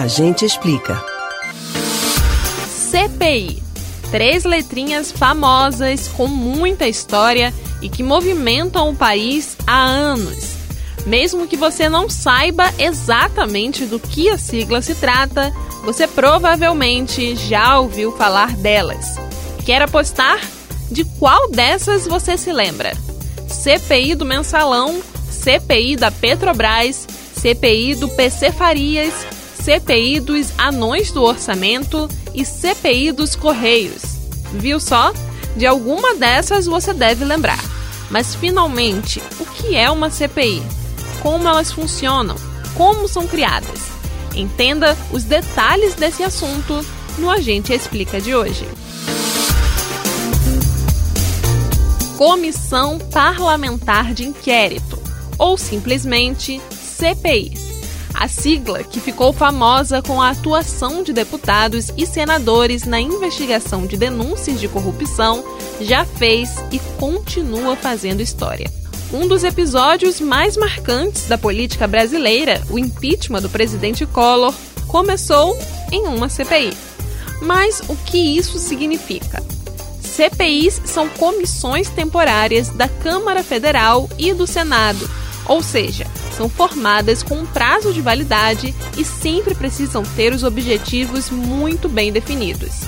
A gente explica. CPI. Três letrinhas famosas com muita história e que movimentam o país há anos. Mesmo que você não saiba exatamente do que a sigla se trata, você provavelmente já ouviu falar delas. Quer apostar? De qual dessas você se lembra? CPI do Mensalão, CPI da Petrobras, CPI do PC Farias, CPI dos Anões do Orçamento e CPI dos Correios. Viu só? De alguma dessas você deve lembrar. Mas finalmente, o que é uma CPI? Como elas funcionam? Como são criadas? Entenda os detalhes desse assunto no Agente Explica de hoje. Comissão Parlamentar de Inquérito, ou simplesmente CPI. A sigla, que ficou famosa com a atuação de deputados e senadores na investigação de denúncias de corrupção, já fez e continua fazendo história. Um dos episódios mais marcantes da política brasileira, o impeachment do presidente Collor, começou em uma CPI. Mas o que isso significa? CPIs são comissões temporárias da Câmara Federal e do Senado, ou seja, são formadas com um prazo de validade e sempre precisam ter os objetivos muito bem definidos.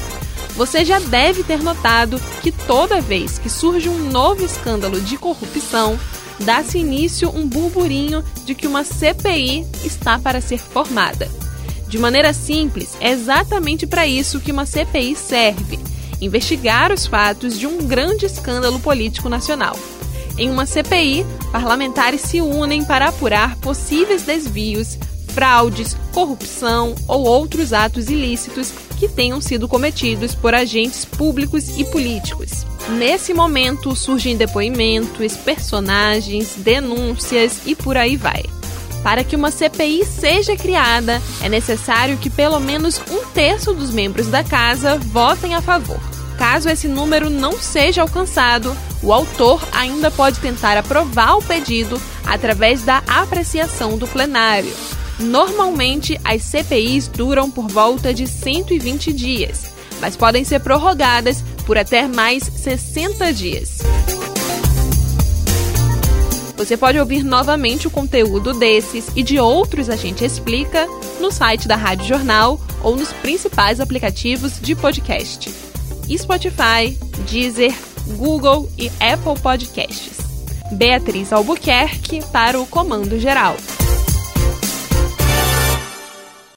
Você já deve ter notado que toda vez que surge um novo escândalo de corrupção, dá-se início um burburinho de que uma CPI está para ser formada. De maneira simples, é exatamente para isso que uma CPI serve investigar os fatos de um grande escândalo político nacional. Em uma CPI, parlamentares se unem para apurar possíveis desvios, fraudes, corrupção ou outros atos ilícitos que tenham sido cometidos por agentes públicos e políticos. Nesse momento surgem depoimentos, personagens, denúncias e por aí vai. Para que uma CPI seja criada, é necessário que pelo menos um terço dos membros da casa votem a favor. Caso esse número não seja alcançado, o autor ainda pode tentar aprovar o pedido através da apreciação do plenário. Normalmente, as CPIs duram por volta de 120 dias, mas podem ser prorrogadas por até mais 60 dias. Você pode ouvir novamente o conteúdo desses e de outros A Gente Explica no site da Rádio Jornal ou nos principais aplicativos de podcast: Spotify, Deezer, Google e Apple Podcasts. Beatriz Albuquerque para o Comando Geral.